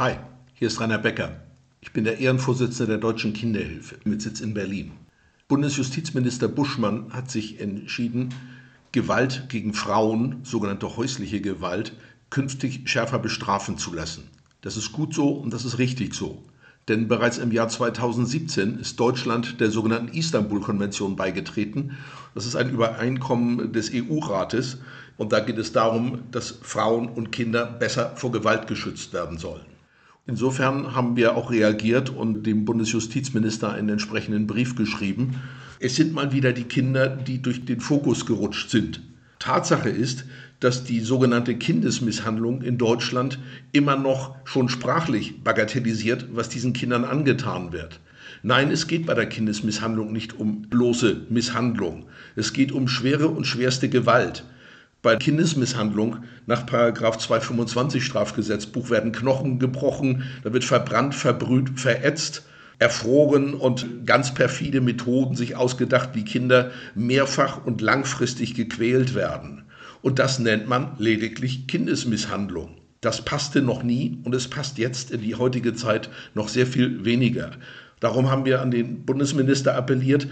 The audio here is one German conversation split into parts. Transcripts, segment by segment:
Hi, hier ist Rainer Becker. Ich bin der Ehrenvorsitzende der Deutschen Kinderhilfe mit Sitz in Berlin. Bundesjustizminister Buschmann hat sich entschieden, Gewalt gegen Frauen, sogenannte häusliche Gewalt, künftig schärfer bestrafen zu lassen. Das ist gut so und das ist richtig so. Denn bereits im Jahr 2017 ist Deutschland der sogenannten Istanbul-Konvention beigetreten. Das ist ein Übereinkommen des EU-Rates und da geht es darum, dass Frauen und Kinder besser vor Gewalt geschützt werden sollen. Insofern haben wir auch reagiert und dem Bundesjustizminister einen entsprechenden Brief geschrieben. Es sind mal wieder die Kinder, die durch den Fokus gerutscht sind. Tatsache ist, dass die sogenannte Kindesmisshandlung in Deutschland immer noch schon sprachlich bagatellisiert, was diesen Kindern angetan wird. Nein, es geht bei der Kindesmisshandlung nicht um bloße Misshandlung. Es geht um schwere und schwerste Gewalt. Bei Kindesmisshandlung nach 225 Strafgesetzbuch werden Knochen gebrochen, da wird verbrannt, verbrüht, verätzt, erfroren und ganz perfide Methoden sich ausgedacht, wie Kinder mehrfach und langfristig gequält werden. Und das nennt man lediglich Kindesmisshandlung. Das passte noch nie und es passt jetzt in die heutige Zeit noch sehr viel weniger. Darum haben wir an den Bundesminister appelliert,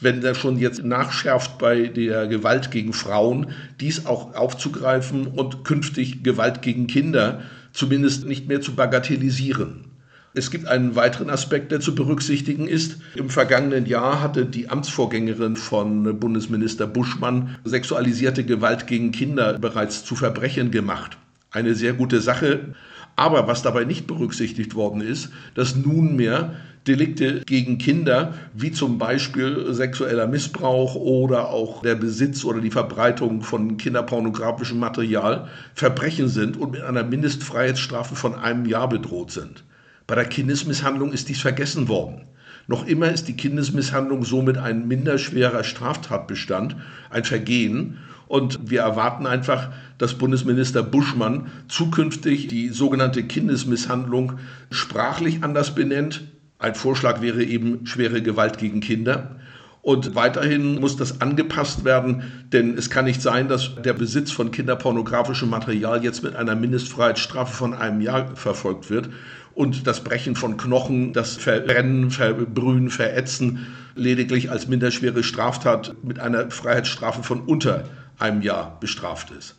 wenn er schon jetzt nachschärft bei der Gewalt gegen Frauen, dies auch aufzugreifen und künftig Gewalt gegen Kinder zumindest nicht mehr zu bagatellisieren. Es gibt einen weiteren Aspekt, der zu berücksichtigen ist. Im vergangenen Jahr hatte die Amtsvorgängerin von Bundesminister Buschmann sexualisierte Gewalt gegen Kinder bereits zu Verbrechen gemacht. Eine sehr gute Sache. Aber was dabei nicht berücksichtigt worden ist, dass nunmehr Delikte gegen Kinder, wie zum Beispiel sexueller Missbrauch oder auch der Besitz oder die Verbreitung von kinderpornografischem Material, Verbrechen sind und mit einer Mindestfreiheitsstrafe von einem Jahr bedroht sind. Bei der Kindesmisshandlung ist dies vergessen worden. Noch immer ist die Kindesmisshandlung somit ein minderschwerer Straftatbestand, ein Vergehen. Und wir erwarten einfach, dass Bundesminister Buschmann zukünftig die sogenannte Kindesmisshandlung sprachlich anders benennt. Ein Vorschlag wäre eben schwere Gewalt gegen Kinder. Und weiterhin muss das angepasst werden, denn es kann nicht sein, dass der Besitz von kinderpornografischem Material jetzt mit einer Mindestfreiheitsstrafe von einem Jahr verfolgt wird und das Brechen von Knochen, das Verbrennen, Verbrühen, Verätzen lediglich als minderschwere Straftat mit einer Freiheitsstrafe von unter einem Jahr bestraft ist.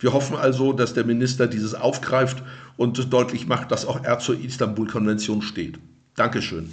Wir hoffen also, dass der Minister dieses aufgreift und deutlich macht, dass auch er zur Istanbul-Konvention steht. Dankeschön.